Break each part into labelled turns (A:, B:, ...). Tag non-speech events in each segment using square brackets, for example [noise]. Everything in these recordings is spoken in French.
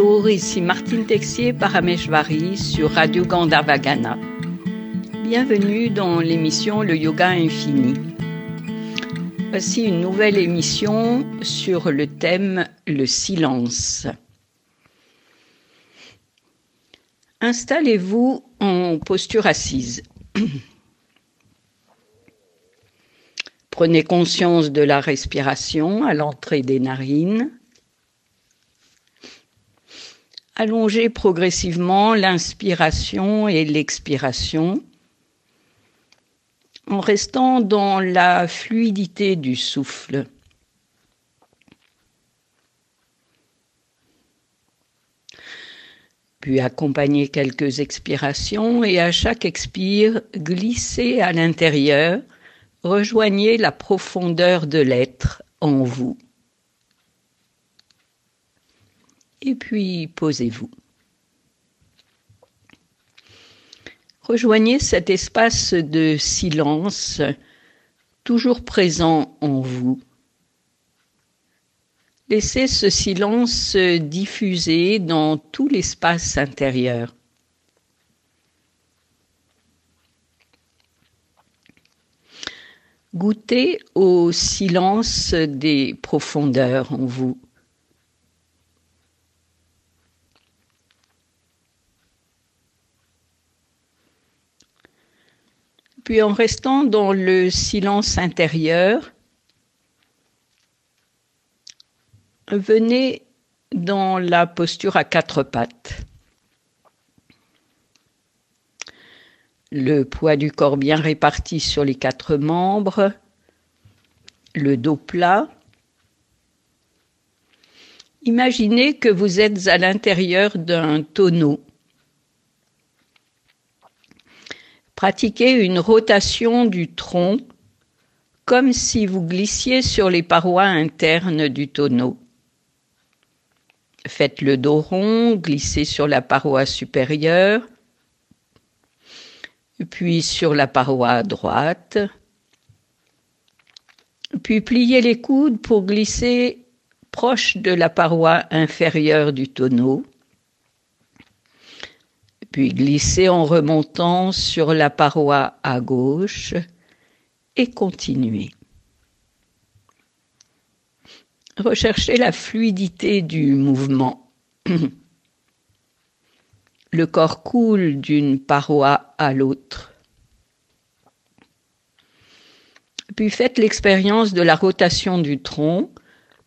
A: Bonjour, ici Martine Texier Parameshvari sur Radio Gandharvagana. Bienvenue dans l'émission Le Yoga Infini. Voici une nouvelle émission sur le thème le silence. Installez-vous en posture assise. Prenez conscience de la respiration à l'entrée des narines. Allongez progressivement l'inspiration et l'expiration en restant dans la fluidité du souffle. Puis accompagnez quelques expirations et à chaque expire, glissez à l'intérieur, rejoignez la profondeur de l'être en vous. Puis posez-vous. Rejoignez cet espace de silence toujours présent en vous. Laissez ce silence se diffuser dans tout l'espace intérieur. Goûtez au silence des profondeurs en vous. Puis en restant dans le silence intérieur, venez dans la posture à quatre pattes. Le poids du corps bien réparti sur les quatre membres, le dos plat. Imaginez que vous êtes à l'intérieur d'un tonneau Pratiquez une rotation du tronc comme si vous glissiez sur les parois internes du tonneau. Faites le dos rond, glissez sur la paroi supérieure, puis sur la paroi droite, puis pliez les coudes pour glisser proche de la paroi inférieure du tonneau puis glissez en remontant sur la paroi à gauche et continuez. Recherchez la fluidité du mouvement. Le corps coule d'une paroi à l'autre. Puis faites l'expérience de la rotation du tronc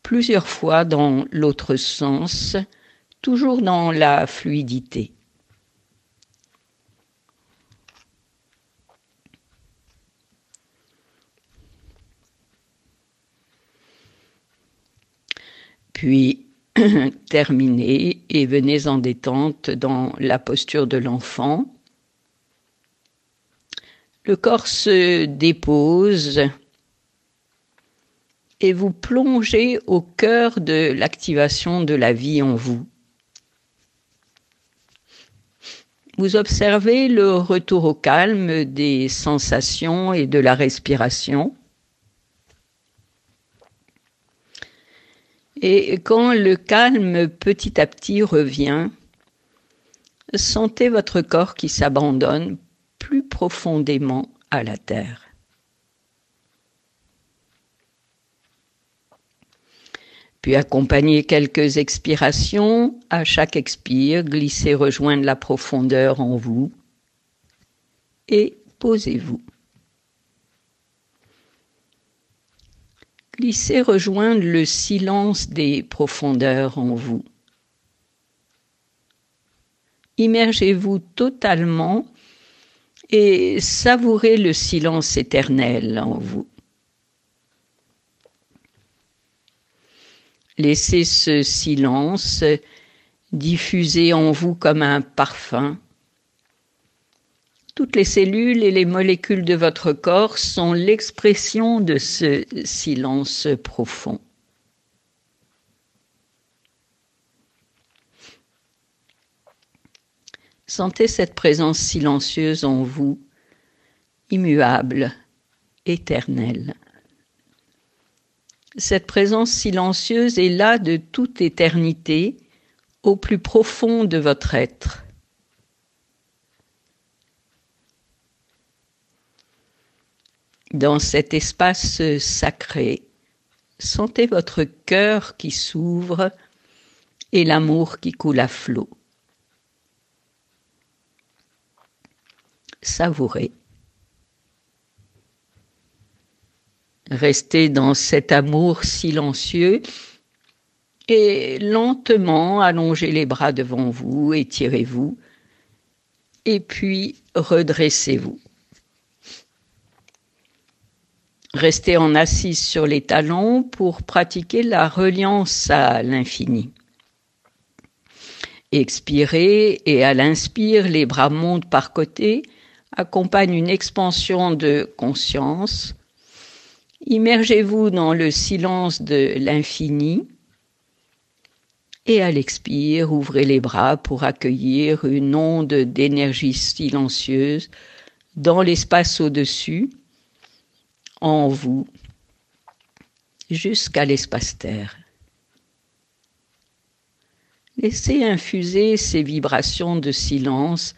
A: plusieurs fois dans l'autre sens, toujours dans la fluidité. Puis [clears throat] terminez et venez en détente dans la posture de l'enfant. Le corps se dépose et vous plongez au cœur de l'activation de la vie en vous. Vous observez le retour au calme des sensations et de la respiration. Et quand le calme petit à petit revient, sentez votre corps qui s'abandonne plus profondément à la terre. Puis accompagnez quelques expirations. À chaque expire, glissez rejoindre la profondeur en vous et posez-vous. Glissez rejoindre le silence des profondeurs en vous. Immergez-vous totalement et savourez le silence éternel en vous. Laissez ce silence diffuser en vous comme un parfum toutes les cellules et les molécules de votre corps sont l'expression de ce silence profond. Sentez cette présence silencieuse en vous, immuable, éternelle. Cette présence silencieuse est là de toute éternité, au plus profond de votre être. Dans cet espace sacré, sentez votre cœur qui s'ouvre et l'amour qui coule à flot. Savourez. Restez dans cet amour silencieux et lentement allongez les bras devant vous, étirez-vous et puis redressez-vous. Restez en assise sur les talons pour pratiquer la reliance à l'infini. Expirez et à l'inspire, les bras montent par côté, accompagne une expansion de conscience. Immergez-vous dans le silence de l'infini. Et à l'expire, ouvrez les bras pour accueillir une onde d'énergie silencieuse dans l'espace au-dessus en vous jusqu'à l'espace terre. Laissez infuser ces vibrations de silence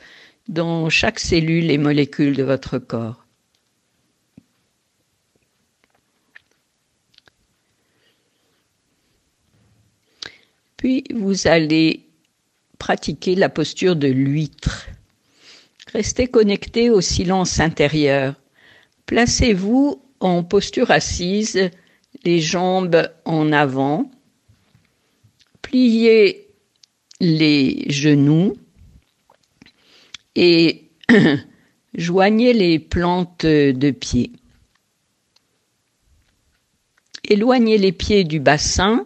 A: dans chaque cellule et molécule de votre corps. Puis vous allez pratiquer la posture de l'huître. Restez connecté au silence intérieur. Placez-vous en posture assise, les jambes en avant. Pliez les genoux et [clears throat] joignez les plantes de pied. Éloignez les pieds du bassin,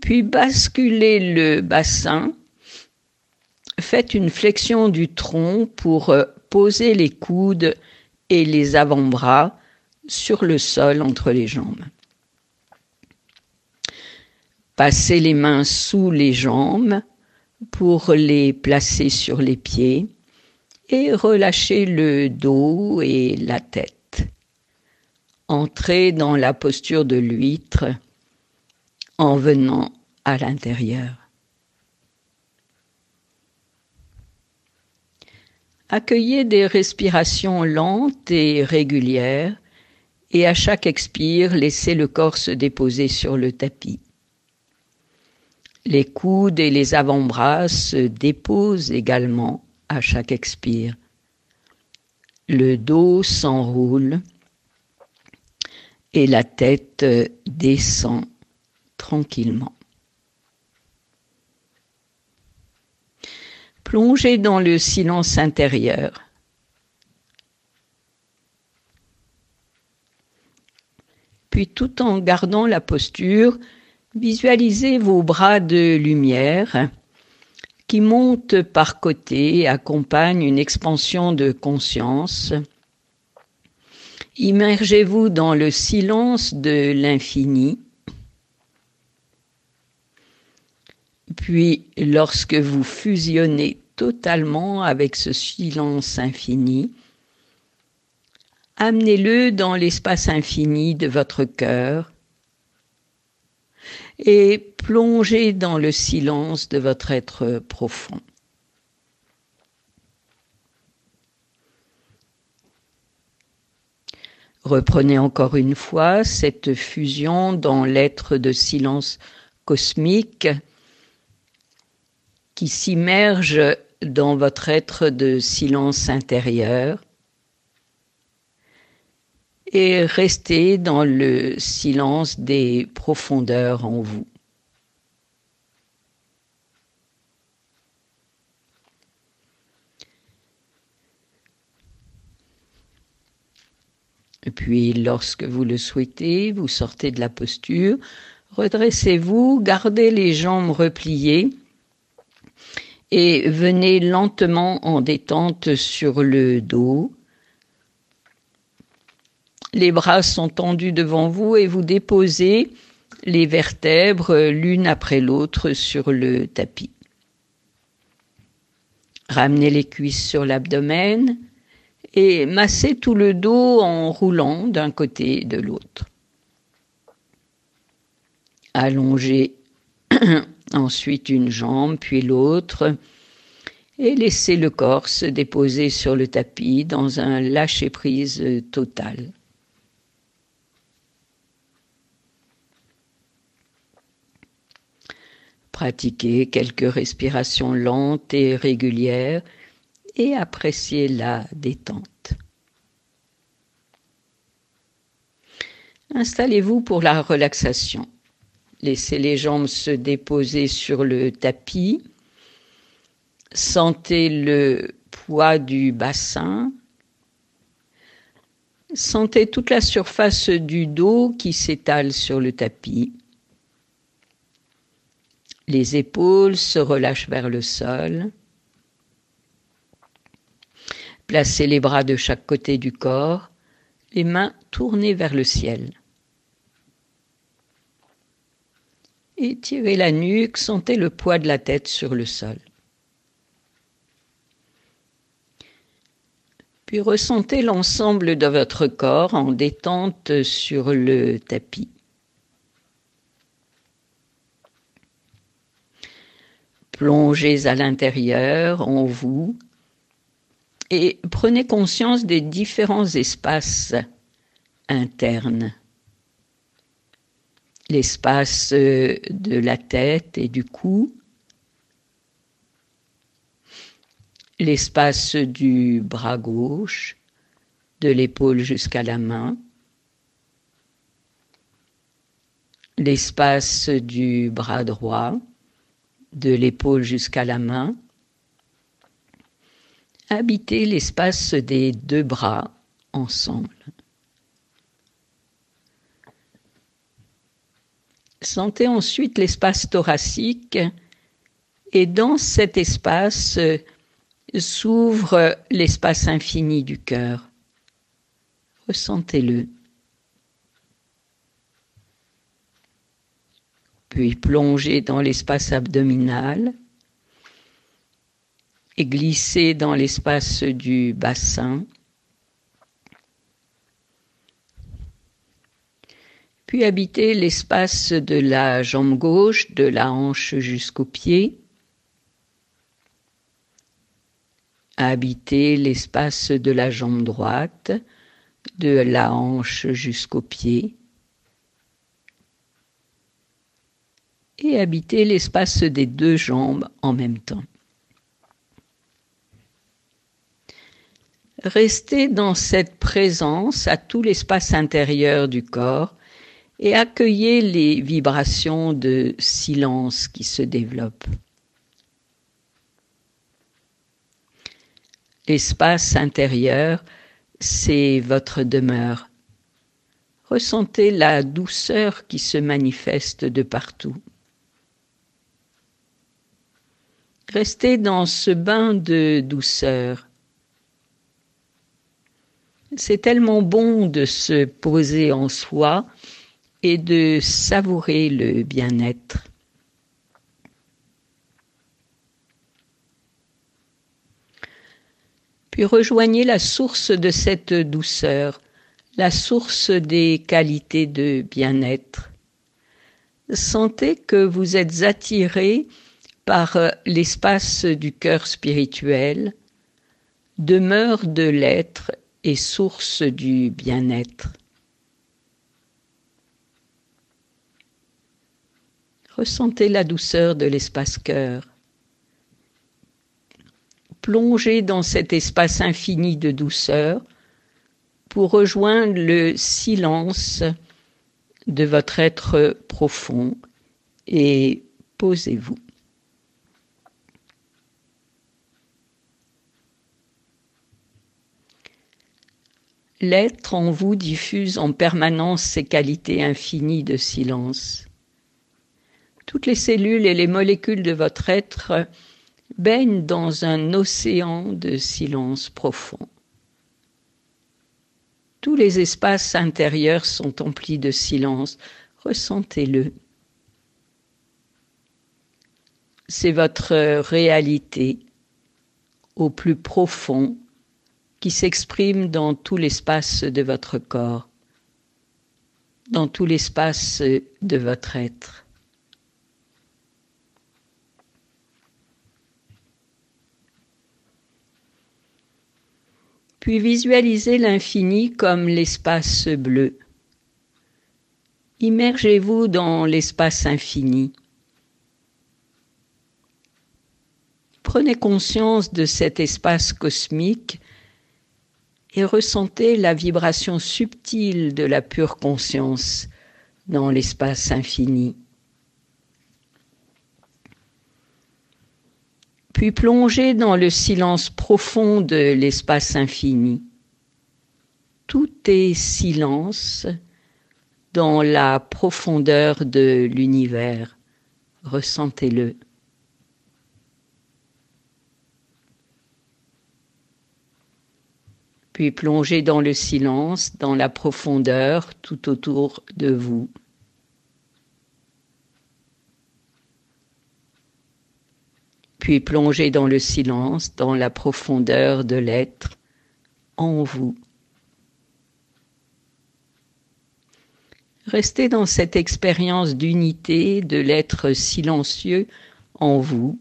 A: puis basculez le bassin. Faites une flexion du tronc pour poser les coudes et les avant-bras sur le sol entre les jambes. Passez les mains sous les jambes pour les placer sur les pieds et relâchez le dos et la tête. Entrez dans la posture de l'huître en venant à l'intérieur. Accueillez des respirations lentes et régulières et à chaque expire, laissez le corps se déposer sur le tapis. Les coudes et les avant-bras se déposent également à chaque expire. Le dos s'enroule et la tête descend tranquillement. Plongez dans le silence intérieur. Puis tout en gardant la posture, visualisez vos bras de lumière qui montent par côté et accompagnent une expansion de conscience. Immergez-vous dans le silence de l'infini. Puis, lorsque vous fusionnez totalement avec ce silence infini, amenez-le dans l'espace infini de votre cœur et plongez dans le silence de votre être profond. Reprenez encore une fois cette fusion dans l'être de silence cosmique qui s'immerge dans votre être de silence intérieur et restez dans le silence des profondeurs en vous. Et puis, lorsque vous le souhaitez, vous sortez de la posture, redressez-vous, gardez les jambes repliées et venez lentement en détente sur le dos les bras sont tendus devant vous et vous déposez les vertèbres l'une après l'autre sur le tapis. Ramenez les cuisses sur l'abdomen et massez tout le dos en roulant d'un côté et de l'autre. Allongez [clears throat] ensuite une jambe, puis l'autre, et laissez le corps se déposer sur le tapis dans un lâcher-prise total. Pratiquez quelques respirations lentes et régulières et appréciez la détente. Installez-vous pour la relaxation. Laissez les jambes se déposer sur le tapis. Sentez le poids du bassin. Sentez toute la surface du dos qui s'étale sur le tapis. Les épaules se relâchent vers le sol. Placez les bras de chaque côté du corps, les mains tournées vers le ciel. Étirez la nuque, sentez le poids de la tête sur le sol. Puis ressentez l'ensemble de votre corps en détente sur le tapis. Plongez à l'intérieur en vous et prenez conscience des différents espaces internes. L'espace de la tête et du cou, l'espace du bras gauche, de l'épaule jusqu'à la main, l'espace du bras droit, de l'épaule jusqu'à la main. Habitez l'espace des deux bras ensemble. Sentez ensuite l'espace thoracique et dans cet espace s'ouvre l'espace infini du cœur. Ressentez-le. Puis plonger dans l'espace abdominal et glisser dans l'espace du bassin. Puis habiter l'espace de la jambe gauche, de la hanche jusqu'au pied. Habiter l'espace de la jambe droite, de la hanche jusqu'au pied. Et habiter l'espace des deux jambes en même temps. Restez dans cette présence à tout l'espace intérieur du corps et accueillez les vibrations de silence qui se développent. L'espace intérieur, c'est votre demeure. Ressentez la douceur qui se manifeste de partout. Restez dans ce bain de douceur. C'est tellement bon de se poser en soi et de savourer le bien-être. Puis rejoignez la source de cette douceur, la source des qualités de bien-être. Sentez que vous êtes attiré par euh, l'espace du cœur spirituel, demeure de l'être et source du bien-être. Ressentez la douceur de l'espace cœur. Plongez dans cet espace infini de douceur pour rejoindre le silence de votre être profond et posez-vous. L'être en vous diffuse en permanence ses qualités infinies de silence. Toutes les cellules et les molécules de votre être baignent dans un océan de silence profond. Tous les espaces intérieurs sont emplis de silence. Ressentez-le. C'est votre réalité au plus profond qui s'exprime dans tout l'espace de votre corps, dans tout l'espace de votre être. Puis visualisez l'infini comme l'espace bleu. Immergez-vous dans l'espace infini. Prenez conscience de cet espace cosmique et ressentez la vibration subtile de la pure conscience dans l'espace infini. Puis plongez dans le silence profond de l'espace infini. Tout est silence dans la profondeur de l'univers. Ressentez-le. Puis plongez dans le silence, dans la profondeur tout autour de vous. Puis plongez dans le silence, dans la profondeur de l'être en vous. Restez dans cette expérience d'unité de l'être silencieux en vous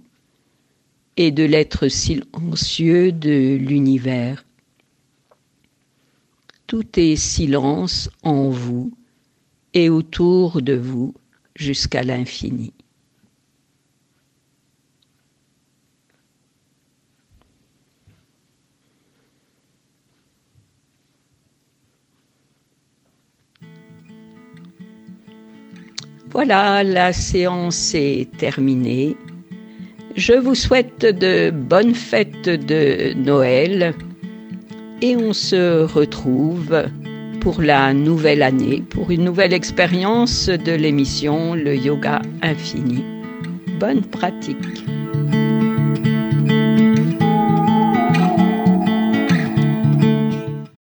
A: et de l'être silencieux de l'univers. Tout est silence en vous et autour de vous jusqu'à l'infini. Voilà, la séance est terminée. Je vous souhaite de bonnes fêtes de Noël et on se retrouve pour la nouvelle année, pour une nouvelle expérience de l'émission Le Yoga Infini. Bonne pratique.